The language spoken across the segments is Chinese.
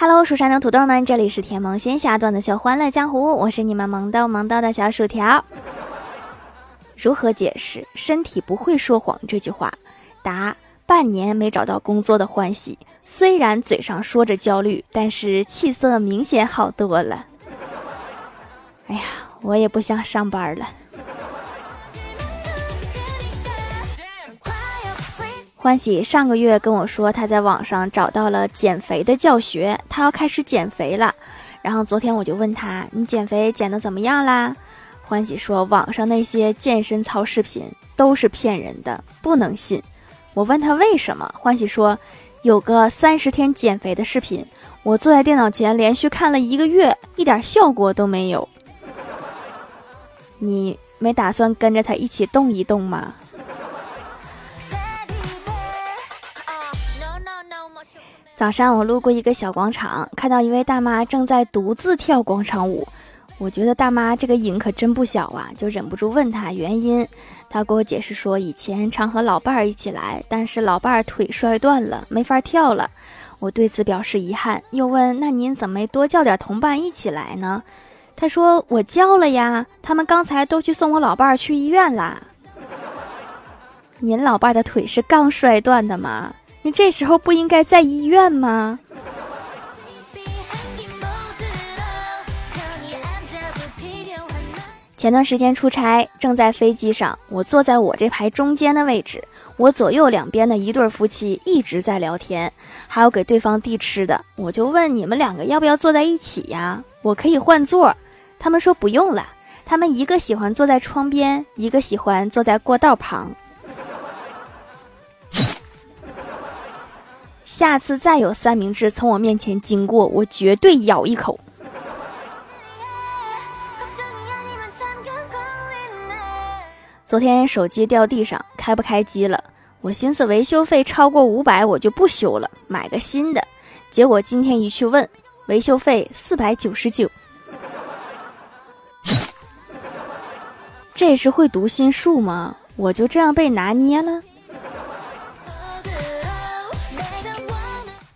Hello，蜀山的土豆们，这里是甜萌仙侠段的秀欢乐江湖，我是你们萌逗萌逗的小薯条。如何解释“身体不会说谎”这句话？答：半年没找到工作的欢喜，虽然嘴上说着焦虑，但是气色明显好多了。哎呀，我也不想上班了。欢喜上个月跟我说，他在网上找到了减肥的教学，他要开始减肥了。然后昨天我就问他：“你减肥减的怎么样啦？”欢喜说：“网上那些健身操视频都是骗人的，不能信。”我问他为什么，欢喜说：“有个三十天减肥的视频，我坐在电脑前连续看了一个月，一点效果都没有。你没打算跟着他一起动一动吗？”早上我路过一个小广场，看到一位大妈正在独自跳广场舞。我觉得大妈这个瘾可真不小啊，就忍不住问她原因。她给我解释说，以前常和老伴儿一起来，但是老伴儿腿摔断了，没法跳了。我对此表示遗憾，又问那您怎么没多叫点同伴一起来呢？她说我叫了呀，他们刚才都去送我老伴儿去医院啦。您老伴儿的腿是刚摔断的吗？你这时候不应该在医院吗？前段时间出差，正在飞机上，我坐在我这排中间的位置，我左右两边的一对夫妻一直在聊天，还要给对方递吃的。我就问你们两个要不要坐在一起呀？我可以换座。他们说不用了，他们一个喜欢坐在窗边，一个喜欢坐在过道旁。下次再有三明治从我面前经过，我绝对咬一口。昨天手机掉地上，开不开机了。我寻思维修费超过五百，我就不修了，买个新的。结果今天一去问，维修费四百九十九。这是会读心术吗？我就这样被拿捏了？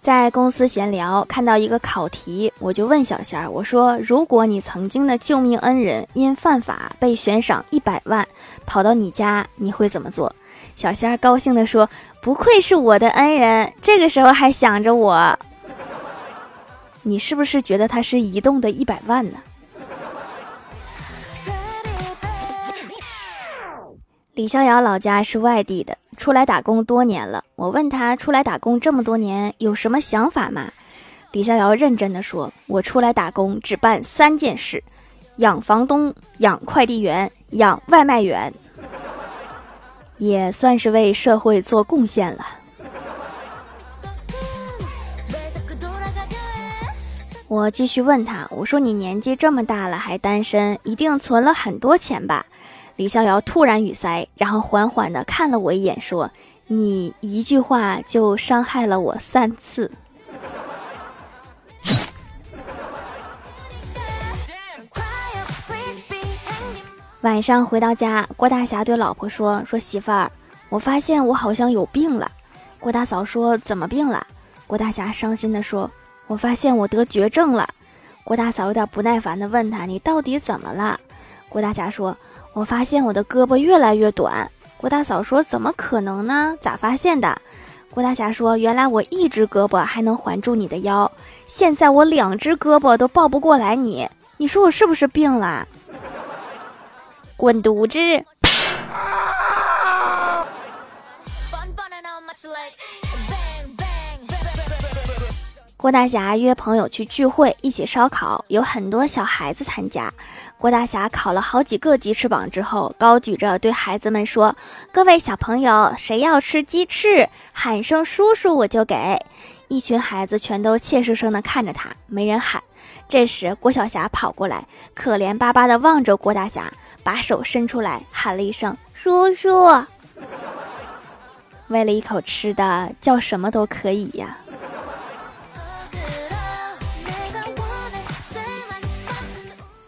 在公司闲聊，看到一个考题，我就问小仙儿：“我说，如果你曾经的救命恩人因犯法被悬赏一百万，跑到你家，你会怎么做？”小仙儿高兴地说：“不愧是我的恩人，这个时候还想着我。”你是不是觉得他是移动的一百万呢？李逍遥老家是外地的。出来打工多年了，我问他出来打工这么多年有什么想法吗？李逍遥认真的说：“我出来打工只办三件事，养房东、养快递员、养外卖员，也算是为社会做贡献了。”我继续问他：“我说你年纪这么大了还单身，一定存了很多钱吧？”李逍遥突然语塞，然后缓缓地看了我一眼，说：“你一句话就伤害了我三次。”晚上回到家，郭大侠对老婆说：“说媳妇儿，我发现我好像有病了。”郭大嫂说：“怎么病了？”郭大侠伤心地说：“我发现我得绝症了。”郭大嫂有点不耐烦地问他：“你到底怎么了？”郭大侠说。我发现我的胳膊越来越短。郭大嫂说：“怎么可能呢？咋发现的？”郭大侠说：“原来我一只胳膊还能环住你的腰，现在我两只胳膊都抱不过来你。你说我是不是病了？”滚犊子！郭大侠约朋友去聚会，一起烧烤，有很多小孩子参加。郭大侠烤了好几个鸡翅膀之后，高举着对孩子们说：“各位小朋友，谁要吃鸡翅，喊声叔叔我就给。”一群孩子全都怯生生地看着他，没人喊。这时，郭小霞跑过来，可怜巴巴地望着郭大侠，把手伸出来，喊了一声：“叔叔。”为了一口吃的，叫什么都可以呀。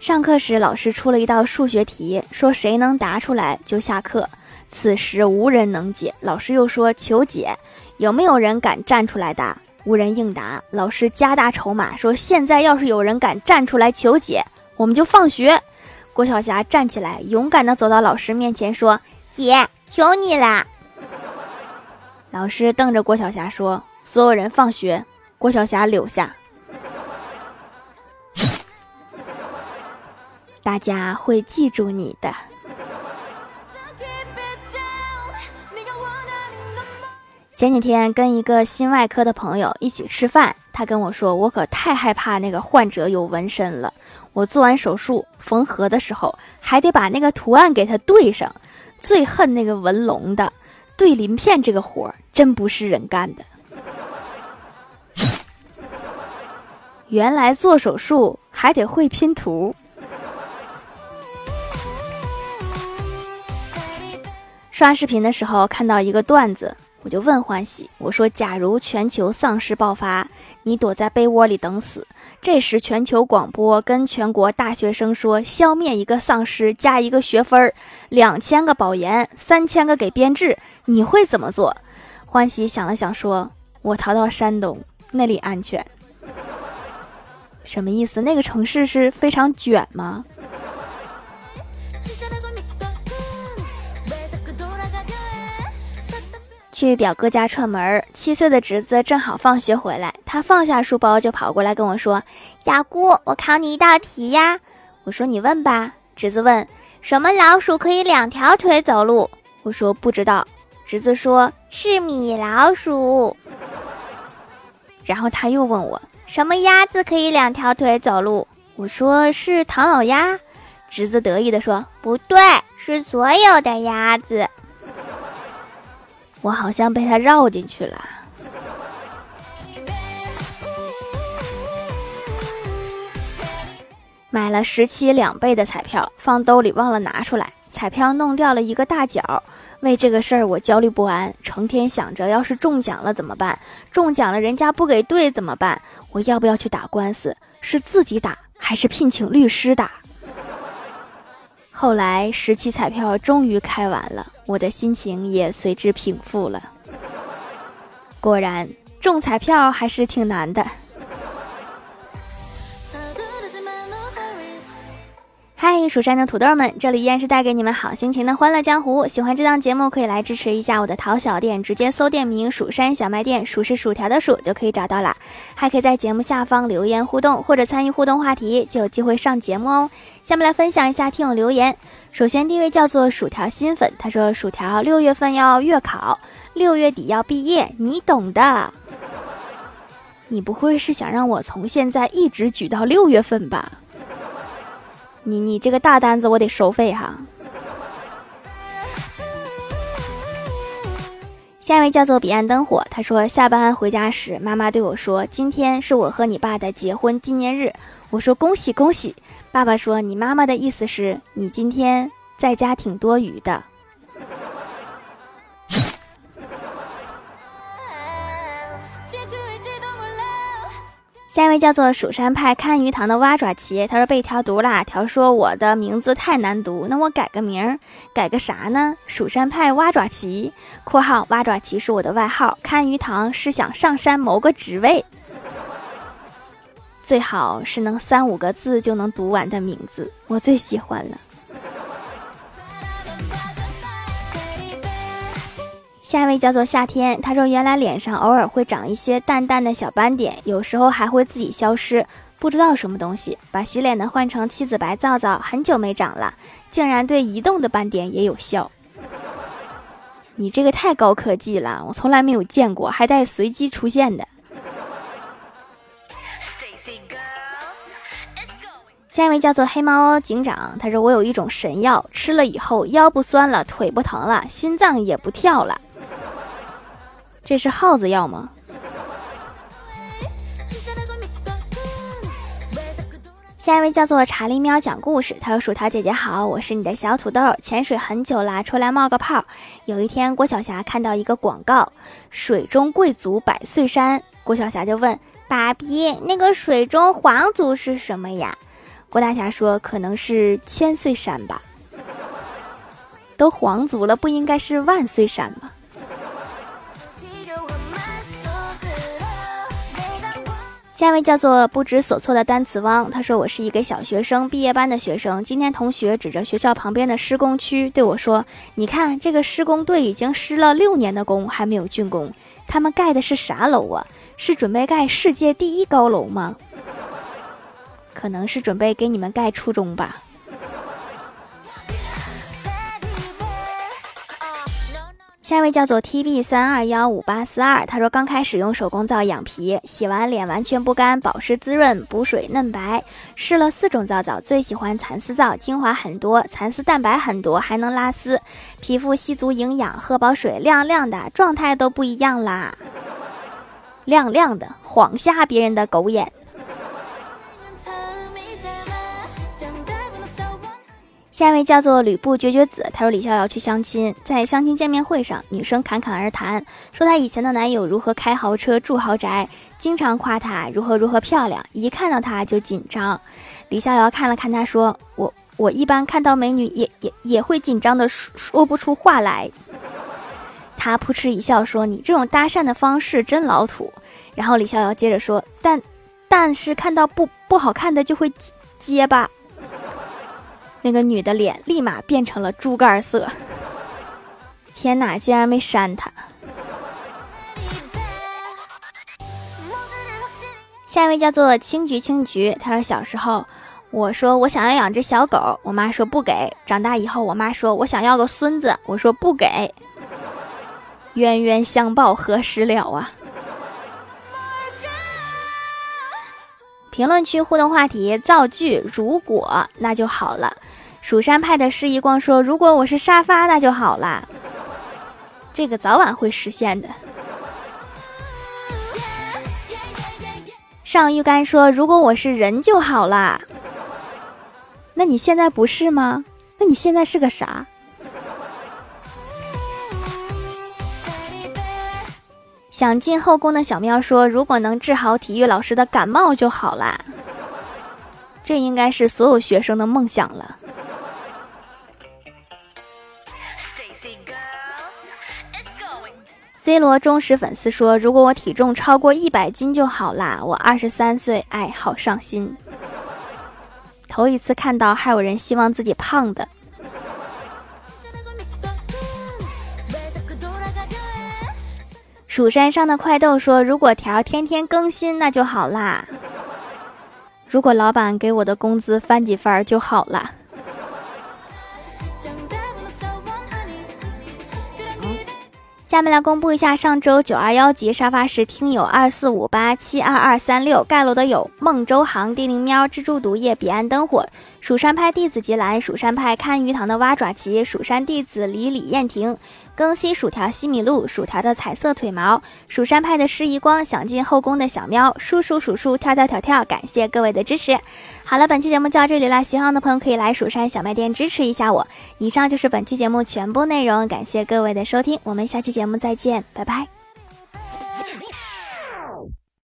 上课时，老师出了一道数学题，说谁能答出来就下课。此时无人能解，老师又说求解，有没有人敢站出来答？无人应答。老师加大筹码说：“现在要是有人敢站出来求解，我们就放学。”郭晓霞站起来，勇敢地走到老师面前说：“姐，求你啦！”老师瞪着郭晓霞说：“所有人放学。”郭晓霞留下。大家会记住你的。前几天跟一个心外科的朋友一起吃饭，他跟我说：“我可太害怕那个患者有纹身了。我做完手术缝合的时候，还得把那个图案给他对上。最恨那个纹龙的，对鳞片这个活儿真不是人干的。原来做手术还得会拼图。”刷视频的时候看到一个段子，我就问欢喜：“我说，假如全球丧尸爆发，你躲在被窝里等死，这时全球广播跟全国大学生说，消灭一个丧尸加一个学分儿，两千个保研，三千个给编制，你会怎么做？”欢喜想了想说：“我逃到山东，那里安全。”什么意思？那个城市是非常卷吗？去表哥家串门，七岁的侄子正好放学回来，他放下书包就跑过来跟我说：“雅姑，我考你一道题呀。”我说：“你问吧。”侄子问：“什么老鼠可以两条腿走路？”我说：“不知道。”侄子说：“是米老鼠。”然后他又问我：“什么鸭子可以两条腿走路？”我说：“是唐老鸭。”侄子得意地说：“不对，是所有的鸭子。”我好像被他绕进去了。买了十七两倍的彩票，放兜里忘了拿出来，彩票弄掉了一个大角。为这个事儿我焦虑不安，成天想着要是中奖了怎么办？中奖了人家不给兑怎么办？我要不要去打官司？是自己打还是聘请律师打？后来十期彩票终于开完了，我的心情也随之平复了。果然中彩票还是挺难的。嗨，蜀山的土豆们，这里依然是带给你们好心情的欢乐江湖。喜欢这档节目，可以来支持一下我的淘小店，直接搜店名“蜀山小卖店”，数是薯条的数就可以找到了。还可以在节目下方留言互动，或者参与互动话题，就有机会上节目哦。下面来分享一下听友留言。首先第一位叫做薯条新粉，他说：“薯条六月份要月考，六月底要毕业，你懂的。你不会是想让我从现在一直举到六月份吧？”你你这个大单子我得收费哈。下一位叫做彼岸灯火，他说下班回家时，妈妈对我说：“今天是我和你爸的结婚纪念日。”我说：“恭喜恭喜！”爸爸说：“你妈妈的意思是你今天在家挺多余的。”下一位叫做蜀山派看鱼塘的蛙爪旗，他说被调毒了，条说我的名字太难读，那我改个名儿，改个啥呢？蜀山派蛙爪旗（括号蛙爪旗是我的外号），看鱼塘是想上山谋个职位，最好是能三五个字就能读完的名字，我最喜欢了。下一位叫做夏天，他说原来脸上偶尔会长一些淡淡的小斑点，有时候还会自己消失，不知道什么东西。把洗脸的换成七子白皂皂，很久没长了，竟然对移动的斑点也有效。你这个太高科技了，我从来没有见过，还带随机出现的。下一位叫做黑猫警长，他说我有一种神药，吃了以后腰不酸了，腿不疼了，心脏也不跳了。这是耗子药吗？下一位叫做查理喵讲故事，他说：“薯条姐姐好，我是你的小土豆，潜水很久啦，出来冒个泡。有一天，郭晓霞看到一个广告，水中贵族百岁山，郭晓霞就问爸比，那个水中皇族是什么呀？郭大侠说，可能是千岁山吧。都皇族了，不应该是万岁山吗？下一位叫做不知所措的单词汪，他说：“我是一个小学生，毕业班的学生。今天同学指着学校旁边的施工区对我说：‘你看，这个施工队已经施了六年的工，还没有竣工。他们盖的是啥楼啊？是准备盖世界第一高楼吗？可能是准备给你们盖初中吧。’”下一位叫做 T B 三二幺五八四二，他说刚开始用手工皂养皮，洗完脸完全不干，保湿滋润，补水嫩白。试了四种皂皂，最喜欢蚕丝皂，精华很多，蚕丝蛋白很多，还能拉丝，皮肤吸足营养，喝饱水亮亮的，状态都不一样啦，亮亮的，晃瞎别人的狗眼。下一位叫做吕布绝绝子，他说李逍遥去相亲，在相亲见面会上，女生侃侃而谈，说她以前的男友如何开豪车住豪宅，经常夸她如何如何漂亮，一看到她就紧张。李逍遥看了看他，说：“我我一般看到美女也也也会紧张的说说不出话来。”他扑哧一笑说：“你这种搭讪的方式真老土。”然后李逍遥接着说：“但但是看到不不好看的就会结巴。”那个女的脸立马变成了猪肝色，天哪，竟然没删他！下一位叫做青桔，青桔，他说小时候，我说我想要养只小狗，我妈说不给。长大以后，我妈说我想要个孙子，我说不给。冤冤相报何时了啊？评论区互动话题造句，如果那就好了。蜀山派的施一光说：“如果我是沙发，那就好啦。”这个早晚会实现的。上玉干说：“如果我是人就好啦。”那你现在不是吗？那你现在是个啥？想进后宫的小喵说：“如果能治好体育老师的感冒就好啦。”这应该是所有学生的梦想了。C 罗忠实粉丝说：“如果我体重超过一百斤就好啦。”我二十三岁，哎，好伤心。头一次看到还有人希望自己胖的。蜀山上的快豆说：“如果条天天更新，那就好啦。如果老板给我的工资翻几番就好了。”下面来公布一下上周九二幺级沙发是听友二四五八七二二三六盖楼的有孟州行、地灵喵、蜘蛛毒液、彼岸灯火、蜀山派弟子吉兰、蜀山派看鱼塘的蛙爪旗、蜀山弟子李李燕婷。更新薯条西米露，薯条的彩色腿毛，蜀山派的诗怡光，想进后宫的小喵，叔叔数数跳跳跳跳，感谢各位的支持。好了，本期节目就到这里了，喜欢的朋友可以来蜀山小卖店支持一下我。以上就是本期节目全部内容，感谢各位的收听，我们下期节目再见，拜拜。